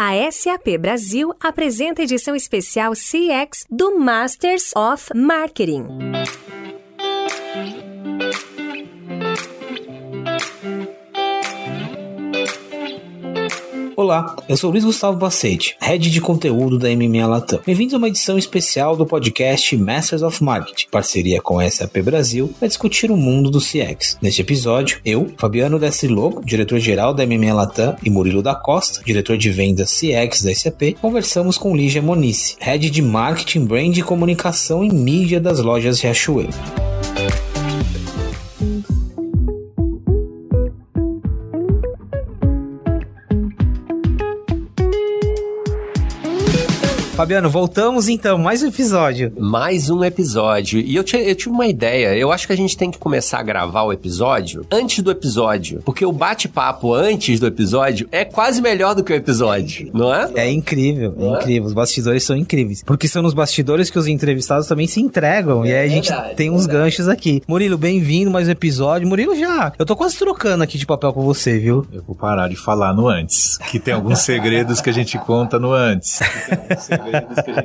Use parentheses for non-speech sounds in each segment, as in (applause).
A SAP Brasil apresenta edição especial CX do Masters of Marketing. Olá, eu sou Luiz Gustavo Bacete, head de conteúdo da MMA Latam. Bem-vindos a uma edição especial do podcast Masters of Marketing, parceria com a SAP Brasil, para discutir o mundo do CX. Neste episódio, eu, Fabiano Lobo, diretor-geral da MMA Latam, e Murilo da Costa, diretor de vendas CX da SAP, conversamos com Lígia Monice, head de marketing, brand e comunicação e mídia das lojas Riachuelo. Fabiano, voltamos então, mais um episódio. Mais um episódio. E eu, eu tive uma ideia. Eu acho que a gente tem que começar a gravar o episódio antes do episódio. Porque o bate-papo antes do episódio é quase melhor do que o episódio, não é? É incrível, é, é incrível. Os bastidores são incríveis. Porque são nos bastidores que os entrevistados também se entregam. É, e aí a gente verdade, tem uns verdade. ganchos aqui. Murilo, bem-vindo mais um episódio. Murilo, já. Eu tô quase trocando aqui de papel com você, viu? Eu vou parar de falar no antes. Que tem alguns segredos que a gente conta no antes. (laughs)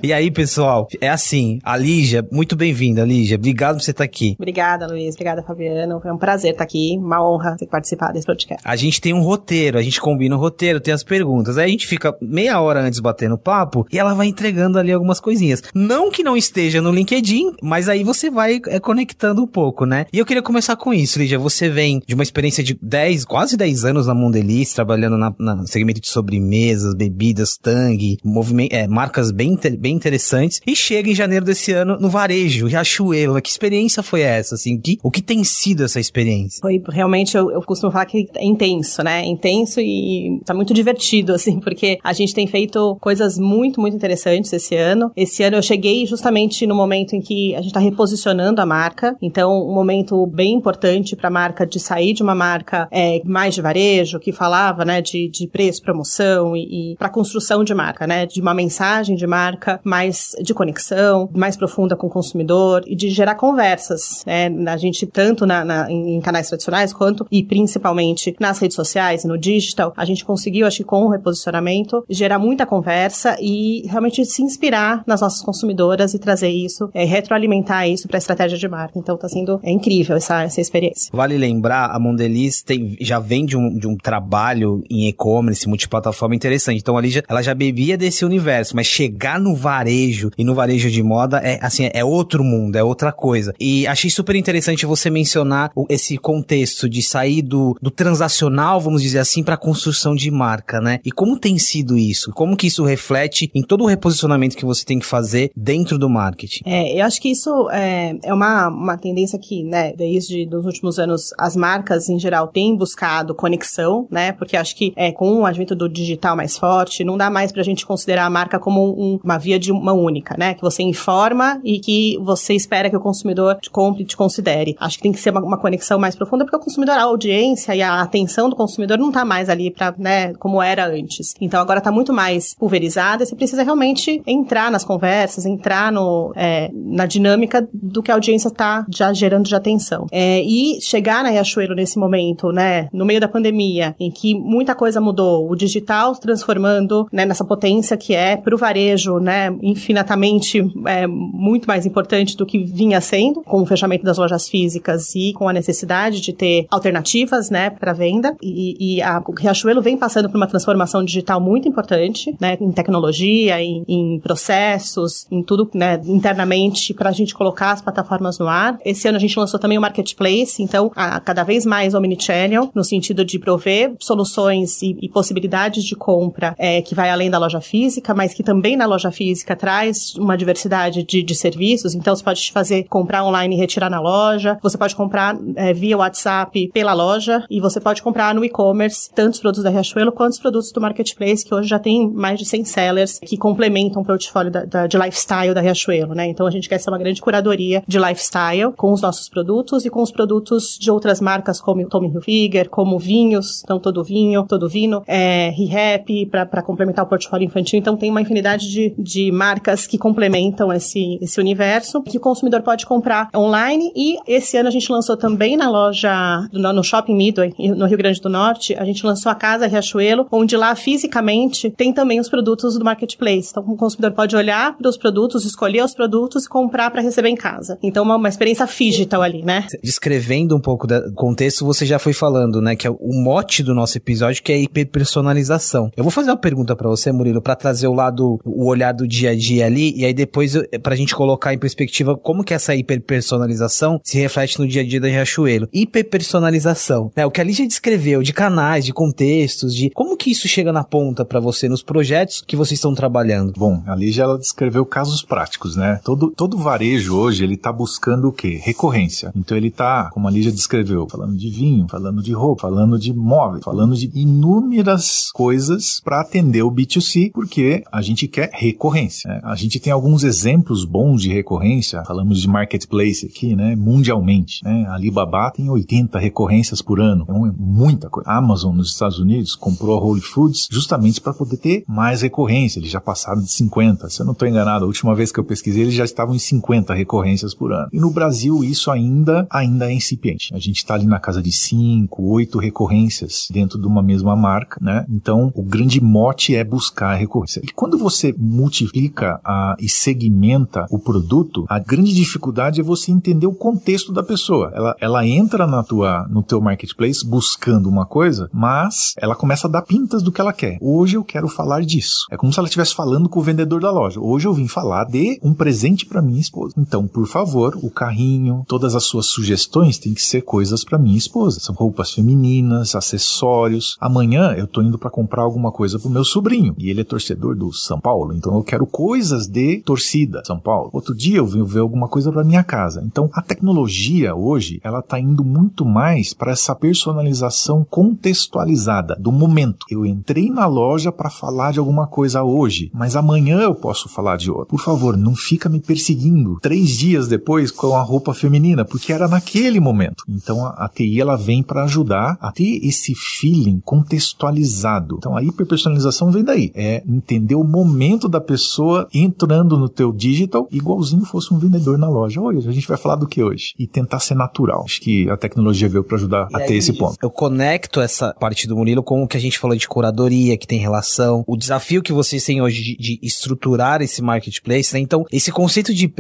e aí, pessoal, é assim, a Lígia, muito bem-vinda, Lígia. Obrigado por você estar aqui. Obrigada, Luiz. Obrigada, Fabiano. Foi um prazer estar aqui. Uma honra ter participado desse podcast. A gente tem um roteiro, a gente combina o roteiro, tem as perguntas. Aí a gente fica meia hora antes batendo papo e ela vai entregando ali algumas coisinhas. Não que não esteja no LinkedIn, mas aí você vai é, conectando um pouco, né? E eu queria começar com isso, Lígia. Você vem de uma experiência de 10, quase 10 anos na Mondelez, trabalhando na, na segmento de sobremesas, bebidas, tangue, movimento, é, marcas bem, bem interessantes. E chega em janeiro desse ano no varejo, Riachuelo. Que experiência foi essa, assim? Que, o que tem sido essa experiência? Foi realmente, eu, eu costumo falar que é intenso, né? Intenso e tá muito divertido, (laughs) assim, porque a gente tem feito coisas muito, muito interessantes esse ano. Esse ano eu cheguei justamente no momento em que a gente tá reposicionando a marca. Então, um momento bem importante para a marca de sair de uma marca é, mais de varejo, que falava, né, de, de preço, promoção e, e para construção de marca, né? De uma mensagem de marca mais de conexão, mais profunda com o consumidor e de gerar conversas, né? A gente, tanto na, na, em canais tradicionais quanto e principalmente nas redes sociais e no digital, a gente conseguiu, acho que com o reposicionamento, gerar muita conversa e realmente se inspirar nas nossas consumidoras e trazer isso, é, retroalimentar isso para a estratégia de marca. Então tá sendo é incrível essa, essa experiência. Vale lembrar, a Mondeliz tem, já vem de um, de um trabalho em e-commerce, multiplataforma interessante. Então ali já, ela já bebia desse universo, mas chegar no varejo e no varejo de moda é assim, é outro mundo, é outra coisa. E achei super interessante você mencionar esse contexto de sair do, do transacional, vamos dizer assim, para construção de marca, né? E como tem sido isso? Como que isso reflete em todo o reposicionamento que você tem que fazer dentro do marketing? É, eu acho que isso é, é uma, uma tendência que, né, desde os últimos anos, as marcas em geral têm buscado conexão, né? Porque acho que é, com o advento do digital mais forte, não dá mais pra gente considerar a marca como um, uma via de uma única, né? Que você informa e que você espera que o consumidor te compre e te considere. Acho que tem que ser uma, uma, conexão mais profunda, porque o consumidor, a audiência e a atenção do consumidor não tá mais ali para, né, como era antes. Então agora tá muito mais pulverizada e você precisa realmente entrar nas conversas, entrar no, é, na dinâmica do que a audiência tá já gerando de atenção. É, e chegar na Riachuelo nesse momento, né, no meio da pandemia, em que muita coisa mudou, o digital transformando, né, nessa potência que é pro varejo, né, infinitamente é, muito mais importante do que vinha sendo, com o fechamento das lojas físicas e com a necessidade de ter alternativas, né, para venda. E, e a o Riachuelo vem passando por uma transformação digital muito importante, né, em tecnologia, em, em processos, em tudo, né, internamente para a gente colocar as plataformas no ar. Esse ano a gente lançou também o marketplace, então a, cada vez mais omnichannel, no sentido de prover soluções e, e possibilidades de compra é, que vai além da loja física, mas que também na loja física traz uma diversidade de, de serviços. Então, você pode fazer comprar online e retirar na loja. Você pode comprar é, via WhatsApp pela loja e você pode comprar no e-commerce tanto os produtos da Riachuelo quanto os produtos do marketplace, que hoje já tem mais de 100 sellers que complementam o portfólio da, da, de lifestyle da Riachuelo, né? Então, a gente quer ser uma grande curadoria de lifestyle com os nossos produtos e com os produtos de outras marcas como Tommy Hilfiger, como vinhos, então todo vinho, todo vino, é, ReHap para complementar o portfólio infantil. Então, tem uma infinidade de, de marcas que complementam esse, esse universo, que o consumidor pode comprar online. E esse ano a gente lançou também na loja, no, Shopping Midway, no Rio Grande do Norte, a gente lançou a Casa Riachuelo, onde lá fisicamente tem também os produtos do marketplace. Então o consumidor pode olhar para os produtos, escolher os produtos e comprar para receber em casa. Então uma, uma experiência digital ali, né? Descrevendo um pouco do contexto, você já foi falando, né, que é o mote do nosso episódio que é hiperpersonalização. Eu vou fazer uma pergunta para você, Murilo, para trazer o lado, o olhar do dia a dia ali, e aí depois pra gente colocar em perspectiva como que essa hiperpersonalização se reflete no dia a dia da Riachuelo. Hiperpersonalização, né? O que a Lígia descreveu de canais, de contextos, de como que isso chega na ponta para você nos projetos que vocês estão trabalhando? Bom, a Lígia ela descreveu casos práticos, né? Todo, todo varejo hoje ele tá buscando o quê? Recorrência. Então ele tá, como a Lígia descreveu, falando de vinho, falando de roupa, falando de móveis, falando de inúmeras coisas para atender o B2C, porque a gente quer recorrência. Né? A gente tem alguns exemplos bons de recorrência, falamos de marketplace aqui, né? Mundialmente, né? A Alibaba tem 80 recorrências por ano, então é muita coisa. A Amazon nos Estados Unidos comprou a Whole Foods justamente para poder ter mais recorrência. Eles já passaram de 50. Se eu não estou enganado, a última vez que eu pesquisei, eles já estavam em 50 recorrências por ano. E no Brasil isso ainda ainda é incipiente. A gente está ali na casa de 5, 8 recorrências dentro de uma mesma marca, né? Então, o grande mote é buscar a recorrência. E quando você multiplica a, e segmenta o produto, a grande dificuldade é você entender o contexto da pessoa. Ela, ela entra na tua, no teu marketplace buscando uma coisa, mas ela começa a dar pintas do que ela quer. Hoje eu quero falar disso. É como se ela estivesse falando com o vendedor da loja. Hoje eu vim falar de um presente para minha esposa. Então, por favor, o carrinho, todas as suas sugestões têm que ser coisas para minha esposa. São roupas femininas, acessórios. Amanhã eu tô indo para comprar alguma coisa pro meu sobrinho e ele é torcedor do São Paulo, então eu quero coisas de torcida São Paulo. Outro dia eu vim ver alguma coisa para minha casa. Então a tecnologia hoje, ela tá indo muito mais para essa personalização contextualizada do momento. Eu entrei na loja para falar de alguma coisa hoje, mas amanhã eu posso falar de outra. Por favor, não fica me perseguindo três dias depois com a roupa feminina, porque era naquele momento. Então a, a TI ela vem para ajudar a ter esse feeling contextualizado. Então a hiperpersonalização vem daí, é entender o momento da pessoa entrando no teu digital igualzinho fosse um vendedor na loja. Oi, a gente vai falar do que hoje? E tentar ser natural. Acho que a tecnologia veio para ajudar e a ter esse ponto. Eu conecto essa parte do Murilo com o que a gente falou de curadoria, que tem relação, o desafio que vocês têm hoje de, de estruturar esse marketplace, né? Então, esse conceito de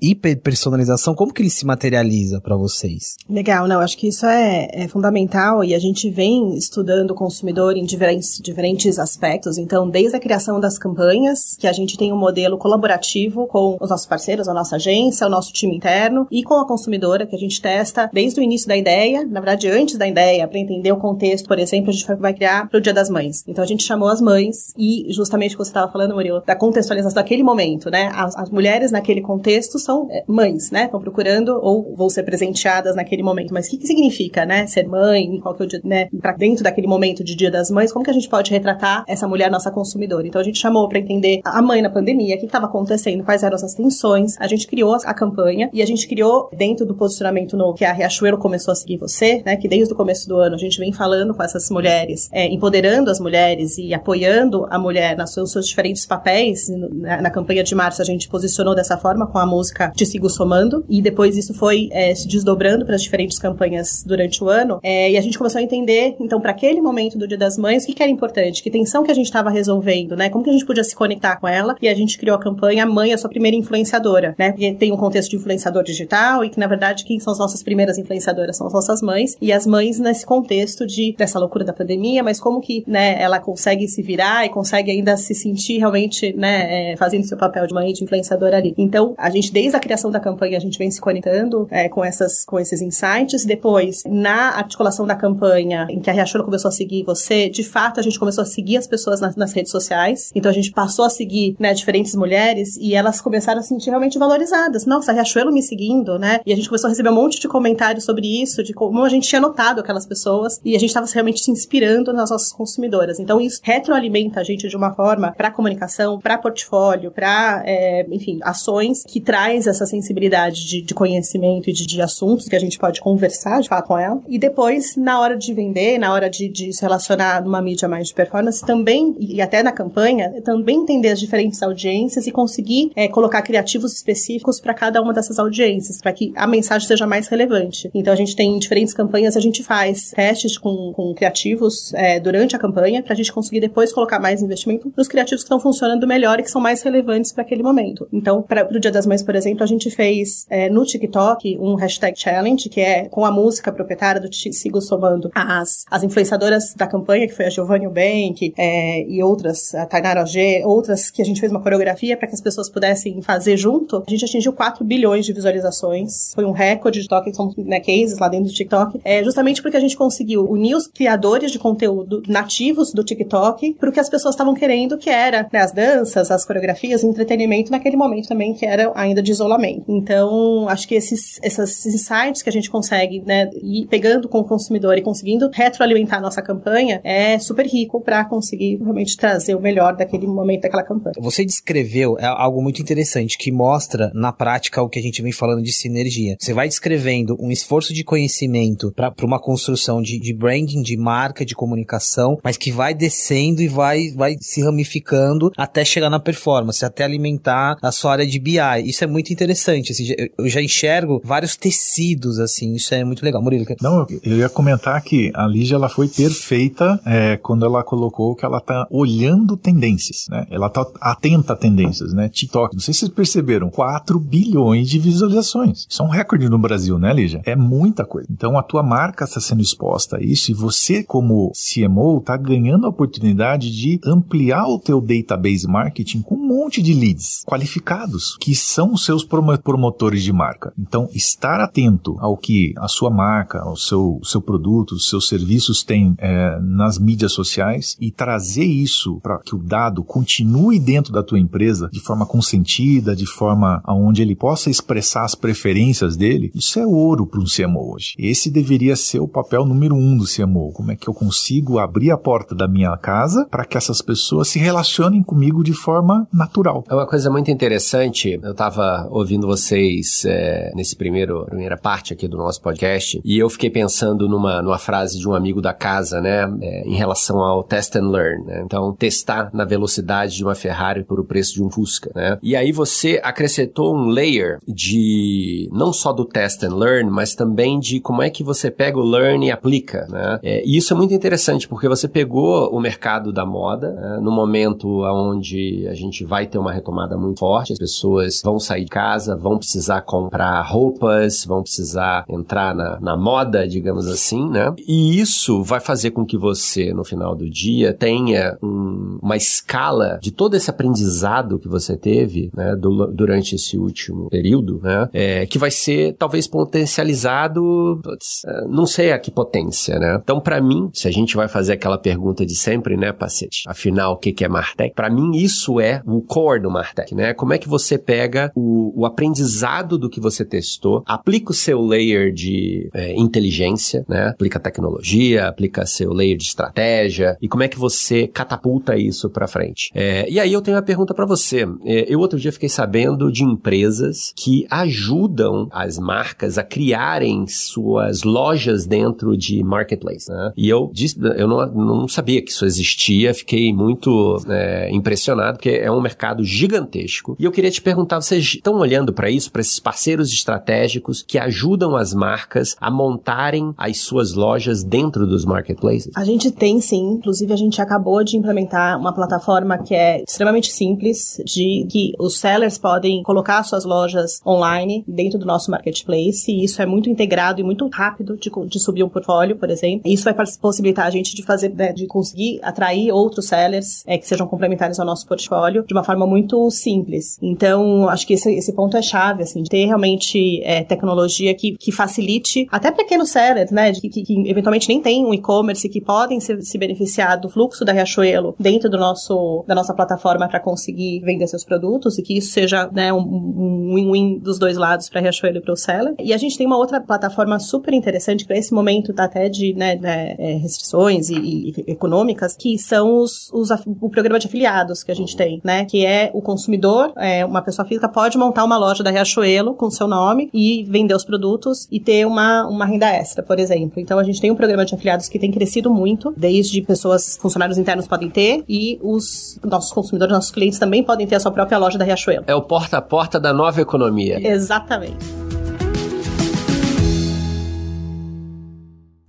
hiperpersonalização, como que ele se materializa para vocês? Legal, não, acho que isso é, é, fundamental e a gente vem estudando o consumidor em diferentes, diferentes aspectos. Então, desde a criação das campanhas, que a gente tem um modelo colaborativo com os nossos parceiros, a nossa agência, o nosso time interno e com a consumidora, que a gente testa desde o início da ideia, na verdade, antes da ideia, para entender o contexto, por exemplo, a gente vai criar para o Dia das Mães. Então, a gente chamou as mães e, justamente o que você estava falando, Murilo, da contextualização daquele momento, né? As, as mulheres naquele contexto são é, mães, né? Estão procurando ou vão ser presenteadas naquele momento. Mas o que, que significa, né? Ser mãe, qual que é o dia, né? Para dentro daquele momento de Dia das Mães, como que a gente pode retratar essa mulher, nossa consumidora? Então, a gente chamou para entender a mãe na pandemia, o que estava acontecendo, quais eram as tensões. A gente criou a campanha e a gente criou dentro do posicionamento novo que a Riachuelo começou a seguir você, né? Que desde o começo do ano a gente vem falando com essas mulheres, é, empoderando as mulheres e apoiando a mulher nos seus, seus diferentes papéis. Na, na, campanha de março a gente posicionou dessa forma com a música Te Sigo Somando e depois isso foi é, se desdobrando para as diferentes campanhas durante o ano é, e a gente começou a entender, então, para aquele momento do Dia das Mães, o que, que era importante, que tensão que a gente estava resolvendo, né? Como que a gente podia se conectar com ela e a gente criou a campanha Mãe é sua primeira influenciadora, né? Porque tem um contexto de influenciador digital e que, na verdade, quem são as nossas primeiras influenciadoras são as nossas mães e as mães nesse contexto de dessa loucura da pandemia, mas como que, né, ela consegue se virar e consegue ainda se sentir realmente, né, é, fazendo seu papel de mãe de influenciadora ali. Então, a gente, desde a criação da campanha, a gente vem se conectando é, com essas, com esses insights. Depois, na articulação da campanha, em que a Riachuelo começou a seguir você, de fato, a gente começou a seguir as pessoas nas, nas redes sociais. Então, a gente passou a seguir, né, diferentes mulheres e elas começaram a se sentir realmente valorizadas. Nossa, a Riachuelo me seguindo, né? E a gente começou a receber um monte de comentários sobre isso, de como a gente tinha notado aquelas pessoas e a gente estava realmente se inspirando nas nossas consumidoras. Então, isso retroalimenta a gente de uma forma para comunicação, para portfólio, para, é, enfim, ações que traz essa sensibilidade de, de conhecimento e de, de, assuntos que a gente pode conversar, de falar com ela. E depois, na hora de vender, na hora de, de se relacionar numa mídia mais de performance, também, e até na campanha, também entender as diferentes audiências e conseguir é, colocar criativos específicos para cada uma dessas audiências, para que a mensagem seja mais relevante. Então a gente tem diferentes campanhas, a gente faz testes com, com criativos é, durante a campanha para a gente conseguir depois colocar mais investimento nos criativos que estão funcionando melhor e que são mais relevantes para aquele momento. Então, para o Dia das Mães, por exemplo, a gente fez é, no TikTok um hashtag challenge, que é com a música proprietária do Sigo Somando as, as influenciadoras da campanha, que foi a Giovanni Bank é, e outras, a Tainara OG, outras que a gente fez uma coreografia para que as pessoas pudessem fazer junto. A gente atingiu 4 bilhões de visualizações. Foi um recorde de TikTok, são né, cases lá dentro do TikTok. É justamente porque a gente conseguiu unir os criadores de conteúdo nativos do TikTok para o que as pessoas estavam querendo, que era né, as danças, as coreografias, entretenimento naquele momento também, que era ainda de isolamento. Então, acho que esses, esses insights que a gente consegue, né, ir pegando com o consumidor e conseguindo retroalimentar a nossa campanha é super rico para conseguir realmente trazer o melhor daquele momento daquela campanha. Você descreveu é algo muito interessante que mostra na prática o que a gente vem falando de sinergia. Você vai descrevendo um esforço de conhecimento para uma construção de, de branding, de marca, de comunicação, mas que vai descendo e vai, vai se ramificando até chegar na performance, até alimentar a sua área de BI. Isso é muito interessante. Assim, eu já enxergo vários tecidos, assim, isso é muito legal. Murilo, quer... Não, eu ia comentar que a Lígia ela foi perfeita é, quando ela colocou que ela tá olhando tendências, né? Ela tá atenta a tendências, né? TikTok, não sei se vocês perceberam, 4 bilhões de visualizações. Isso é um recorde no Brasil, né, Lígia? É muita coisa. Então a tua marca está sendo exposta a isso e você, como CMO, tá ganhando a oportunidade de ampliar o teu database marketing com um monte de leads qualificados, que são os seus promotores de marca. Então, estar atento ao que a sua marca, ao seu, seu produto, os seus serviços têm é, nas mídias sociais e trazer isso para que o dado continue dentro da tua empresa de forma consentida, de forma aonde ele possa expressar as preferências dele, isso é ouro para um CMO hoje. Esse deveria ser o papel número um do CMO. Como é que eu consigo abrir a porta da minha casa para que essas pessoas se relacionem comigo de forma natural? É uma coisa muito interessante. Eu estava ouvindo vocês é, nesse primeiro primeira parte aqui do nosso podcast e eu fiquei pensando numa, numa frase de um amigo da casa, né, é, em relação ao test and learn. Né? Então, testar na velocidade de uma Ferrari por o preço de um Fusca, né? E aí você acrescentou um layer de não só do test and learn, mas também de como é que você pega o learn e aplica, né? É, e isso é muito interessante porque você pegou o mercado da moda né, no momento onde a gente vai ter uma retomada muito forte, as pessoas vão sair de casa, vão precisar comprar roupas, vão precisar entrar na, na moda, digamos assim, né? E isso vai fazer com que você, no final do dia, tenha um, uma escala de todo esse aprendizado que você teve, né, do, durante esse último período, né, é, que vai ser talvez potencializado, putz, é, não sei a que potência, né? Então, para mim, se a gente vai fazer aquela pergunta de sempre, né, Pacete? Afinal, o que, que é Martech? Para mim, isso é o core do Martech, né? Como é que você pega o, o aprendizado do que você testou, aplica o seu layer de é, inteligência, né? Aplica tecnologia, aplica seu layer de estratégia e como é que você catapulta isso para frente. É, e aí eu tenho uma pergunta para você. É, eu outro dia fiquei sabendo de empresas que ajudam as marcas a criarem suas lojas dentro de marketplace, né? E eu disse, eu não, não sabia que isso existia, fiquei muito é, impressionado porque é um mercado gigantesco. E eu queria te perguntar, vocês estão olhando para isso, para esses parceiros estratégicos que ajudam as marcas a montarem as suas lojas dentro dos marketplaces? A gente tem sim, inclusive a gente acabou de implementar uma plataforma que é extremamente simples, de que os sellers podem colocar suas lojas online dentro do nosso marketplace, e isso é muito integrado e muito rápido de, de subir um portfólio, por exemplo. Isso vai possibilitar a gente de fazer, né, de conseguir atrair outros sellers é, que sejam complementares ao nosso portfólio de uma forma muito simples. Então, acho que esse, esse ponto é chave, assim, de ter realmente é, tecnologia que, que facilite até pequenos sellers, né, de, que, que, eventualmente nem tem um e-commerce que podem se, se beneficiar do fluxo da Riachuelo dentro do nosso, da nossa plataforma para conseguir vender seus produtos e que isso seja né, um win-win um dos dois lados para Riachuelo e para o seller. E a gente tem uma outra plataforma super interessante para esse momento tá até de né, né, é, restrições e, e, econômicas, que são os, os, o programa de afiliados que a gente tem, né? Que é o consumidor, é, uma pessoa física pode montar uma loja da Riachuelo com seu nome e vender os produtos e ter uma, uma renda extra, por exemplo. Então a gente tem um programa de afiliados que tem crescido muito, desde pessoas, funcionários internos podem ter e os nossos consumidores, nossos clientes também podem ter a sua própria loja da Riachuelo. É o porta a porta da nova economia. Exatamente.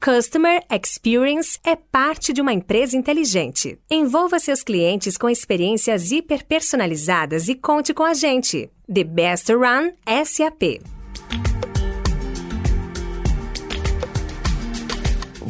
Customer Experience é parte de uma empresa inteligente. Envolva seus clientes com experiências hiper personalizadas e conte com a gente. The Best Run SAP.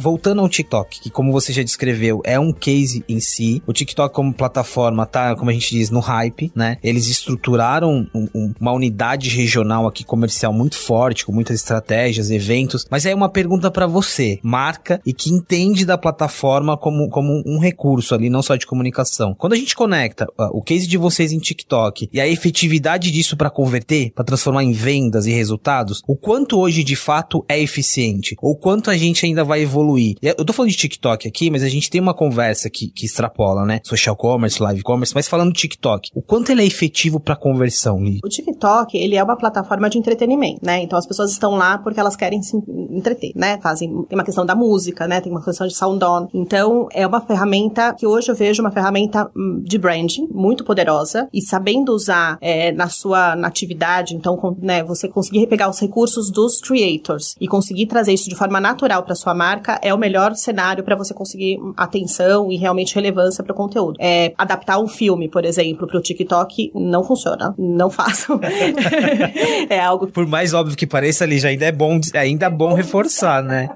Voltando ao TikTok, que como você já descreveu, é um case em si. O TikTok como plataforma tá, como a gente diz, no hype, né? Eles estruturaram um, um, uma unidade regional aqui comercial muito forte, com muitas estratégias, eventos. Mas é uma pergunta para você, marca e que entende da plataforma como, como um recurso ali, não só de comunicação. Quando a gente conecta uh, o case de vocês em TikTok e a efetividade disso para converter, para transformar em vendas e resultados, o quanto hoje de fato é eficiente, ou quanto a gente ainda vai evoluir evoluir. Eu tô falando de TikTok aqui, mas a gente tem uma conversa que, que extrapola, né? Social commerce, live commerce, mas falando de TikTok, o quanto ele é efetivo para conversão? O TikTok, ele é uma plataforma de entretenimento, né? Então as pessoas estão lá porque elas querem se entreter, né? Fazem, tem uma questão da música, né? Tem uma questão de sound on. Então é uma ferramenta que hoje eu vejo uma ferramenta hum, de branding muito poderosa e sabendo usar é, na sua natividade, então, né, você conseguir pegar os recursos dos creators e conseguir trazer isso de forma natural para sua marca é o melhor cenário para você conseguir atenção e realmente relevância para o conteúdo. É, adaptar um filme, por exemplo, para o TikTok não funciona. Não façam. (laughs) é algo. Por mais óbvio que pareça ali, já ainda é bom, ainda é bom reforçar, né?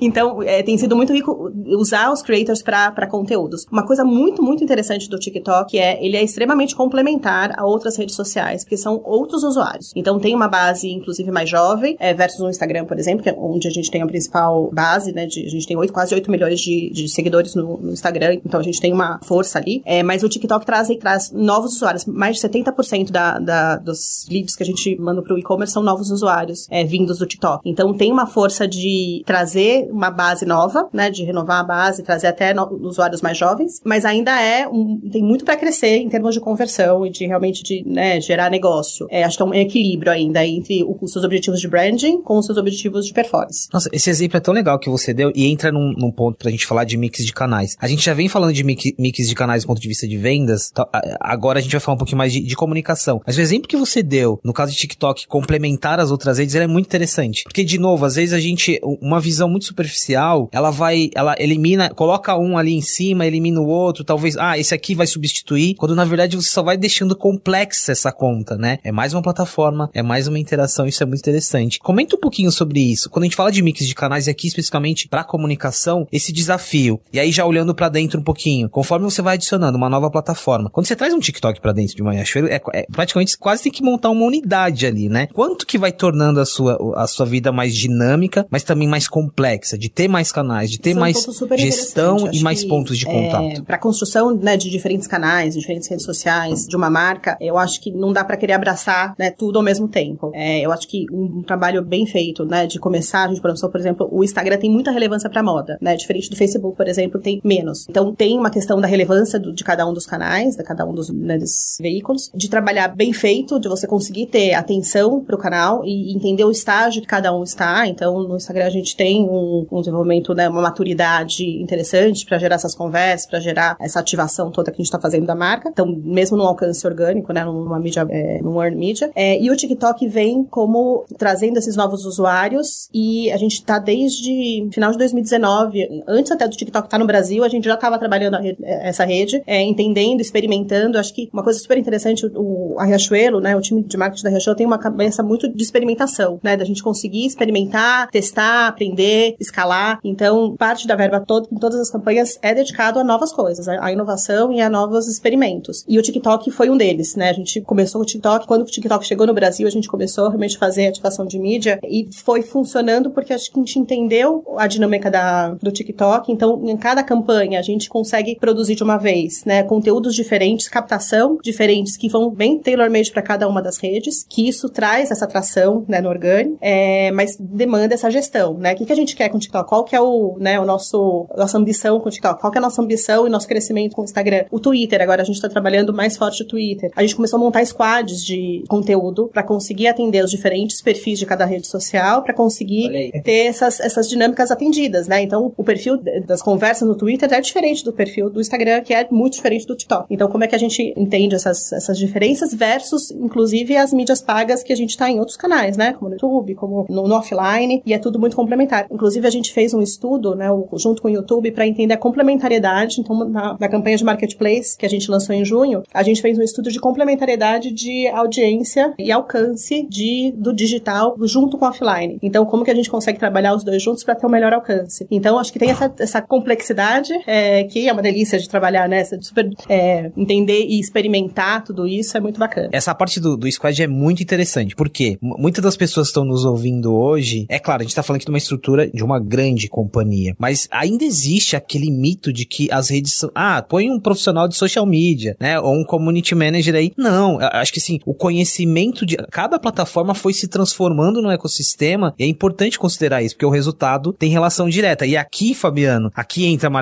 Então, é, tem sido muito rico usar os creators para conteúdos. Uma coisa muito, muito interessante do TikTok é ele é extremamente complementar a outras redes sociais, porque são outros usuários. Então, tem uma base, inclusive, mais jovem, é, versus o Instagram, por exemplo, que é onde a gente tem a principal base, né, de a gente tem 8, quase 8 milhões de, de seguidores no, no, Instagram, então a gente tem uma força ali. É, mas o TikTok traz, traz novos usuários. Mais de 70% da, da, dos leads que a gente manda pro e-commerce são novos usuários é, vindos do TikTok. Então tem uma força de trazer uma base nova, né? De renovar a base, trazer até no, usuários mais jovens, mas ainda é um, tem muito para crescer em termos de conversão e de realmente de né, gerar negócio. É, acho que é um equilíbrio ainda entre os seus objetivos de branding com os seus objetivos de performance. Nossa, esse exemplo é tão legal que você deu e entra num, num ponto pra gente falar de mix de canais. A gente já vem falando de mix, mix de canais do ponto de vista de vendas, tá, agora a gente vai falar um pouquinho mais de, de, comunicação. Mas o exemplo que você deu, no caso de TikTok, complementar as outras redes, é muito interessante. Porque, de novo, às vezes a gente, uma visão muito superficial, ela vai, ela elimina, coloca um ali em cima, elimina o outro, talvez, ah, esse aqui vai substituir, quando na verdade você só vai deixando complexa essa conta, né? É mais uma plataforma, é mais uma interação, isso é muito interessante. Comenta um pouquinho sobre isso. Quando a gente fala de mix de canais, aqui especificamente para comunicação esse desafio. E aí já olhando para dentro um pouquinho, conforme você vai adicionando uma nova plataforma. Quando você traz um TikTok para dentro de uma Riachuelo, é, é, praticamente quase tem que montar uma unidade ali, né? Quanto que vai tornando a sua, a sua vida mais dinâmica, mas também mais complexa, de ter mais canais, de ter Isso mais é um gestão e mais pontos de contato. É, para construção né, de diferentes canais, de diferentes redes sociais, de uma marca, eu acho que não dá para querer abraçar né, tudo ao mesmo tempo. É, eu acho que um, um, trabalho bem feito, né, de começar, a gente pensou, por exemplo, o Instagram tem muita relevância para moda, né? Diferente do Facebook, por exemplo, tem menos. Então tem uma questão da relevância do, de cada um dos canais, de cada um dos, né, dos veículos, de trabalhar bem feito, de você conseguir ter atenção para o canal e entender o estágio que cada um está. Então no Instagram a gente tem um, um desenvolvimento, né, uma maturidade interessante para gerar essas conversas, para gerar essa ativação toda que a gente está fazendo da marca. Então mesmo no alcance orgânico, né, numa mídia, é, num earned media. É, e o TikTok vem como trazendo esses novos usuários e a gente está desde final de 2019, antes até do TikTok estar tá no Brasil, a gente já estava trabalhando rede, é, essa rede, é, entendendo, experimentando. Acho que uma coisa super interessante, o, a Riachuelo, né, o time de marketing da Riachuelo tem uma cabeça muito de experimentação, né, da gente conseguir experimentar, testar, aprender, escalar. Então, parte da verba toda, em todas as campanhas é dedicado a novas coisas, a inovação e a novos experimentos. E o TikTok foi um deles, né? A gente começou o TikTok, quando o TikTok chegou no Brasil, a gente começou realmente a fazer ativação de mídia e foi funcionando porque acho que a gente entendeu a dinâmica dinâmica da, do TikTok. Então, em cada campanha, a gente consegue produzir de uma vez, né, conteúdos diferentes, captação diferentes que vão bem tailor-made para cada uma das redes, que isso traz essa atração, né, no orgânico, é, mas demanda essa gestão, né? O que, que a gente quer com o TikTok? Qual que é o, né, o nosso, nossa ambição com o TikTok? Qual que é a nossa ambição e nosso crescimento com o Instagram? O Twitter, agora a gente está trabalhando mais forte o Twitter. A gente começou a montar squads de conteúdo para conseguir atender os diferentes perfis de cada rede social, para conseguir ter essas, essas dinâmicas atendidas, né? Então, o perfil das conversas no Twitter é diferente do perfil do Instagram, que é muito diferente do TikTok. Então, como é que a gente entende essas, essas diferenças versus, inclusive, as mídias pagas que a gente está em outros canais, né? Como no YouTube, como no, no, offline, e é tudo muito complementar. Inclusive, a gente fez um estudo, né, junto com o YouTube, para entender a complementariedade. Então, na, na campanha de marketplace que a gente lançou em junho, a gente fez um estudo de complementariedade de audiência e alcance de, do digital junto com o offline. Então, como que a gente consegue trabalhar os dois juntos para ter o um melhor alcance? Então, acho que tem essa, essa complexidade, é, que é uma delícia de trabalhar, né? De super é, entender e experimentar tudo isso é muito bacana. Essa parte do, do squad é muito interessante, porque muitas das pessoas que estão nos ouvindo hoje, é claro, a gente tá falando aqui de uma estrutura de uma grande companhia, mas ainda existe aquele mito de que as redes são, ah, põe um profissional de social media, né, ou um community manager aí. Não, acho que sim, o conhecimento de cada plataforma foi se transformando no ecossistema e é importante considerar isso, porque o resultado tem relação direta. E aqui, Fabiano, aqui entra a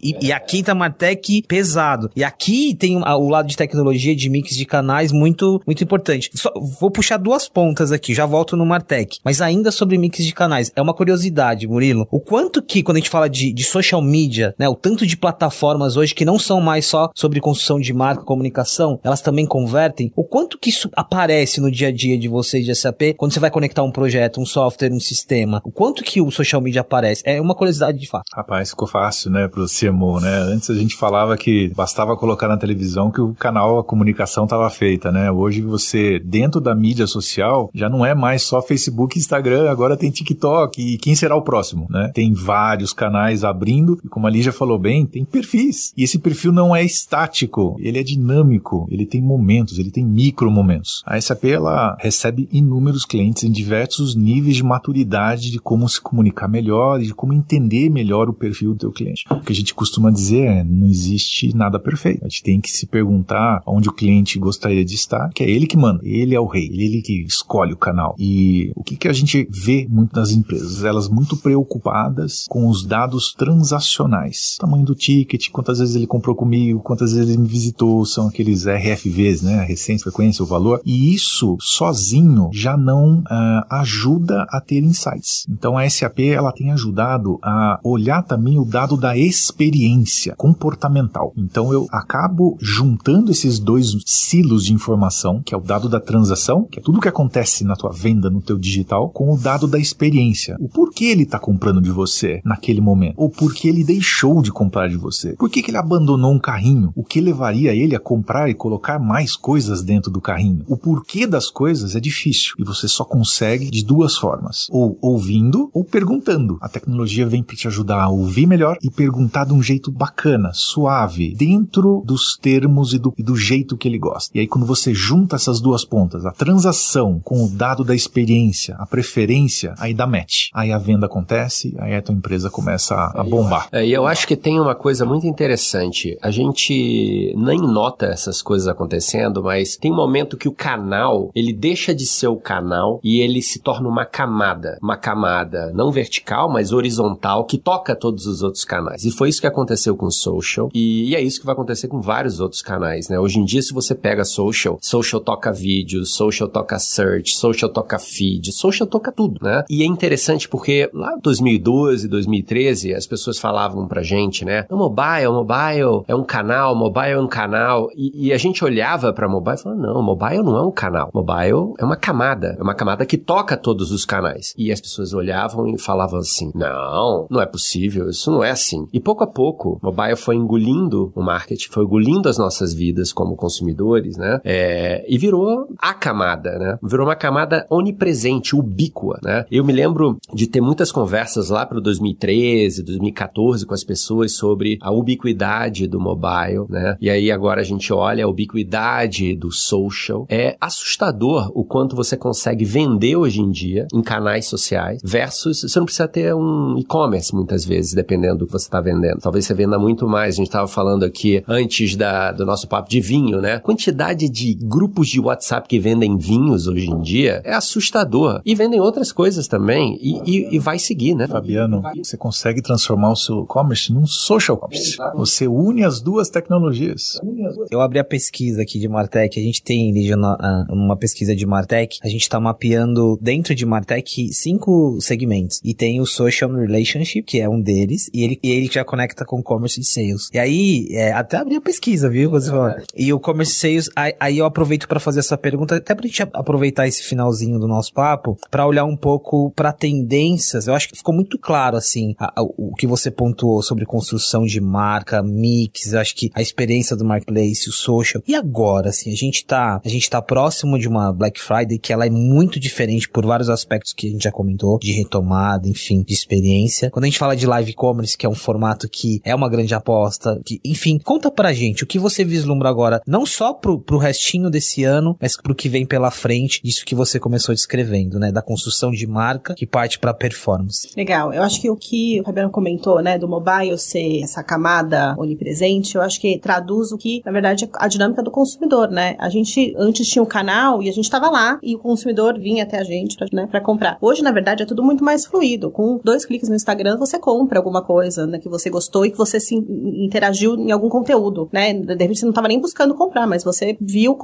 e, e aqui entra a pesado, e aqui tem o lado de tecnologia, de mix de canais muito, muito importante. Só, vou puxar duas pontas aqui, já volto no Martech, mas ainda sobre mix de canais, é uma curiosidade, Murilo, o quanto que, quando a gente fala de, de social media, né, o tanto de plataformas hoje que não são mais só sobre construção de marca, comunicação, elas também convertem, o quanto que isso aparece no dia a dia de vocês de SAP, quando você vai conectar um projeto, um software, um sistema, o quanto que o social media aparece? É uma curiosidade de fato. Rapaz, ficou fácil, né, pro CMO, né? Antes a gente falava que bastava colocar na televisão que o canal, a comunicação estava feita, né? Hoje você, dentro da mídia social, já não é mais só Facebook e Instagram, agora tem TikTok e quem será o próximo, né? Tem vários canais abrindo e como a Lígia falou bem, tem perfis. E esse perfil não é estático, ele é dinâmico, ele tem momentos, ele tem micro momentos. A SAP, ela recebe inúmeros clientes em diversos níveis de maturidade de como se comunicar melhor e de como entender melhor o perfil do teu cliente. O que a gente costuma dizer é, não existe nada perfeito. A gente tem que se perguntar onde o cliente gostaria de estar, que é ele que manda, ele é o rei, ele que escolhe o canal. E o que, que a gente vê muito nas empresas? Elas muito preocupadas com os dados transacionais. Tamanho do ticket, quantas vezes ele comprou comigo, quantas vezes ele me visitou, são aqueles RFVs, né? Recência, frequência, o valor. E isso sozinho já não uh, ajuda a ter insights. Então a SAP ela tem ajudado a olhar também o dado da experiência comportamental. Então eu acabo juntando esses dois silos de informação, que é o dado da transação, que é tudo que acontece na tua venda, no teu digital, com o dado da experiência. O porquê ele está comprando de você naquele momento, ou porquê ele deixou de comprar de você. Por que, que ele abandonou um carrinho? O que levaria ele a comprar e colocar mais coisas dentro do carrinho? O porquê das coisas é difícil e você só consegue de duas formas: ou ouvindo ou perguntando. A tecnologia vem para te ajudar a ouvir melhor e perguntar de um jeito bacana, suave, dentro dos termos e do, e do jeito que ele gosta. E aí, quando você junta essas duas pontas, a transação com o dado da experiência, a preferência, aí dá match. Aí a venda acontece, aí a tua empresa começa a, a bombar. É, e eu acho que tem uma coisa muito interessante. A gente nem nota essas coisas acontecendo, mas tem um momento que o canal, ele deixa de ser o canal e ele se torna uma camada. Uma camada não vertical, mas horizontal, que toca todos os outros canais. E foi isso que aconteceu com o social. E, e é isso que vai acontecer com vários outros canais, né? Hoje em dia, se você pega social, social toca vídeo, social toca search, social toca feed, social toca tudo, né? E é interessante porque lá em 2012, 2013, as pessoas falavam pra gente, né? O mobile, o mobile é um canal, mobile é um canal. E, e a gente olhava pra mobile e falava, não, mobile não é um canal. Mobile é uma camada. É uma camada que toca todos os canais. E as pessoas olhavam e falavam assim, não, não é possível, isso não é assim. E pouco a pouco, mobile foi engolindo o marketing, foi engolindo as nossas vidas como consumidores, né? É, e virou a camada, né? Virou uma camada onipresente, ubíqua, né? Eu me lembro de ter muitas conversas lá para 2013, 2014 com as pessoas sobre a ubiquidade do mobile, né? E aí agora a gente olha a ubiquidade do social. É assustador o quanto você consegue vender hoje em dia em canais sociais versus você não precisa ter um, com e-commerce muitas vezes, dependendo do que você está vendendo. Talvez você venda muito mais. A gente estava falando aqui antes da, do nosso papo de vinho, né? A quantidade de grupos de WhatsApp que vendem vinhos hoje em dia é assustador. E vendem outras coisas também. E, e, e vai seguir, né? Fabiano, você consegue transformar o seu e-commerce num social commerce. Você une as duas tecnologias. Eu abri a pesquisa aqui de Martech. A gente tem, uma pesquisa de Martech. A gente está mapeando dentro de Martech cinco segmentos. E tem o Social Relationship, que é um deles. E ele, e ele já conecta com Commerce e Sales. E aí, é, até abri a pesquisa, viu? Você falou. E o Commerce Sales, aí, aí eu aproveito para fazer essa pergunta, até pra gente aproveitar esse finalzinho do nosso papo, para olhar um pouco para tendências. Eu acho que ficou muito claro, assim, a, a, o que você pontuou sobre construção de marca, mix, eu acho que a experiência do marketplace, o social. E agora, assim, a gente tá, a gente tá próximo de uma Black Friday que ela é muito diferente por vários aspectos que a gente já comentou, de retomada, enfim, de experiência. Quando a gente fala de live commerce, que é um formato que é uma grande aposta, que, enfim, conta pra gente o que você vislumbra agora, não só pro, pro restinho desse ano, mas pro que vem pela frente, disso que você começou descrevendo, né, da construção de marca que parte para performance. Legal. Eu acho que o que o Fabiano comentou, né, do mobile ser essa camada onipresente, eu acho que traduz o que, na verdade, a dinâmica do consumidor, né? A gente antes tinha um canal e a gente estava lá e o consumidor vinha até a gente, né, para comprar. Hoje, na verdade, é tudo muito mais fluido. Com dois cliques no Instagram, você compra alguma coisa, né, que você gostou e que você se interagiu em algum conteúdo, né? De repente você não estava nem buscando comprar, mas você viu,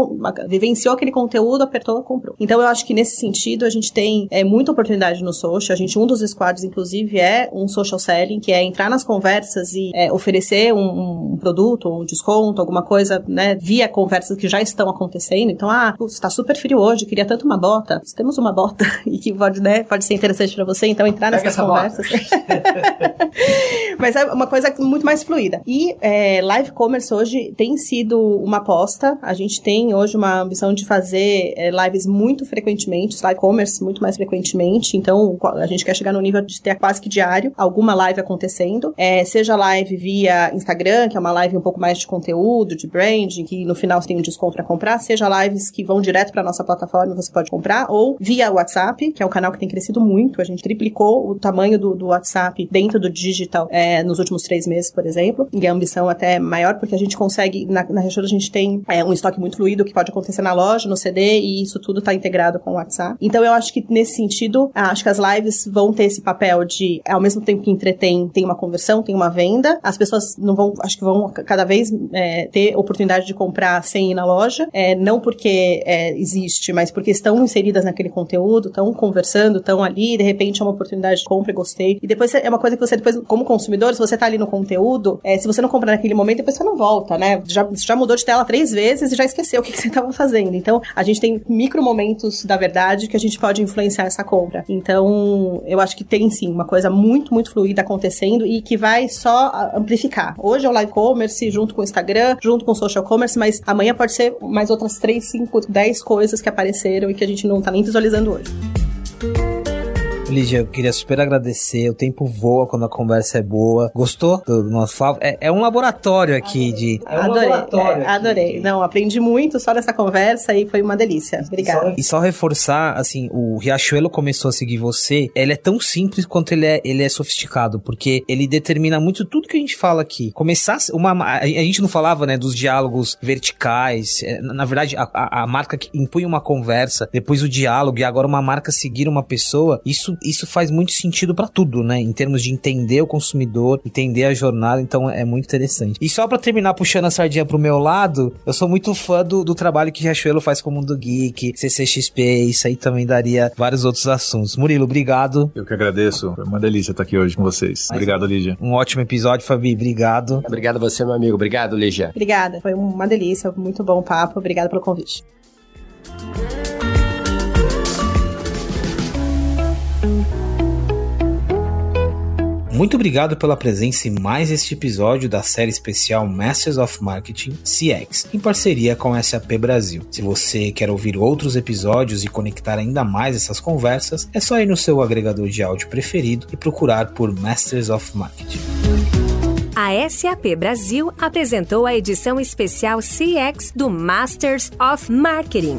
vivenciou aquele conteúdo, apertou, comprou. Então eu acho que nesse sentido a gente tem é, muita oportunidade no social. A gente um dos squads inclusive é um social selling, que é entrar nas conversas e é, oferecer um, um, produto, um desconto, alguma coisa, né, via conversas que já estão acontecendo. Então, ah, está super frio hoje, queria tanto uma bota. Nós temos uma bota (laughs) e que pode, né, pode ser interessante para você, então entrar nessas conversas. (laughs) Mas é uma coisa muito mais fluida. E é, live commerce hoje tem sido uma aposta. A gente tem hoje uma ambição de fazer é, lives muito frequentemente, live commerce muito mais frequentemente. Então, a gente quer chegar no nível de ter quase que diário alguma live acontecendo. É, seja live via Instagram, que é uma live um pouco mais de conteúdo, de branding, que no final você tem um desconto para comprar, seja lives que vão direto para nossa plataforma, você pode comprar, ou via WhatsApp, que é um canal que tem crescido muito. A gente triplicou o tamanho do, do WhatsApp dentro do digital é, nos últimos três meses, por exemplo. E a ambição até é maior, porque a gente consegue, na, na a gente tem é, um estoque muito fluido que pode acontecer na loja, no CD, e isso tudo está integrado com o WhatsApp. Então eu acho que nesse sentido, acho que as lives vão ter esse papel de, ao mesmo tempo que entretém, tem uma conversão, tem uma venda. As pessoas não vão, acho que vão cada vez é, ter oportunidade de comprar sem ir na loja, é, não porque é, existe, mas porque estão inseridas naquele conteúdo, estão conversando, estão ali, de repente é uma oportunidade de compra, gostei. E depois é uma coisa que você depois, como consumidor, se você tá ali no conteúdo, é, se você não compra naquele momento, depois você não volta, né? Já, já mudou de tela três vezes e já esqueceu o que, que você estava fazendo. Então, a gente tem micro momentos da verdade que a gente pode influenciar essa compra. Então, eu acho que tem sim uma coisa muito, muito fluida acontecendo e que vai só amplificar. Hoje é o live commerce junto com o Instagram, junto com o social commerce, mas amanhã pode ser mais outras 3, 5, 10 coisas que apareceram e que a gente não tá nem visualizando hoje. Lígia, eu queria super agradecer. O tempo voa quando a conversa é boa. Gostou do, nosso favo? É, é, um laboratório aqui de. É um adorei, laboratório é, adorei. Não, aprendi muito só nessa conversa e foi uma delícia. Obrigada. E só, reforçar, assim, o Riachuelo começou a seguir você. Ele é tão simples quanto ele é, ele é sofisticado, porque ele determina muito tudo que a gente fala aqui. Começar uma. A gente não falava, né, dos diálogos verticais. É, na verdade, a, a, a marca que impunha uma conversa, depois o diálogo, e agora uma marca seguir uma pessoa. Isso isso faz muito sentido para tudo, né? Em termos de entender o consumidor, entender a jornada, então é muito interessante. E só para terminar puxando a sardinha pro meu lado, eu sou muito fã do, do trabalho que Riachuelo faz com o Mundo Geek, CCXP, isso aí também daria vários outros assuntos. Murilo, obrigado. Eu que agradeço. Foi uma delícia estar aqui hoje com vocês. Mas, obrigado, Lígia. Um ótimo episódio, Fabi. Obrigado. Obrigado a você, meu amigo. Obrigado, Lígia. Obrigada. Foi uma delícia. Muito bom papo. Obrigada pelo convite. Muito obrigado pela presença em mais este episódio da série especial Masters of Marketing CX, em parceria com a SAP Brasil. Se você quer ouvir outros episódios e conectar ainda mais essas conversas, é só ir no seu agregador de áudio preferido e procurar por Masters of Marketing. A SAP Brasil apresentou a edição especial CX do Masters of Marketing.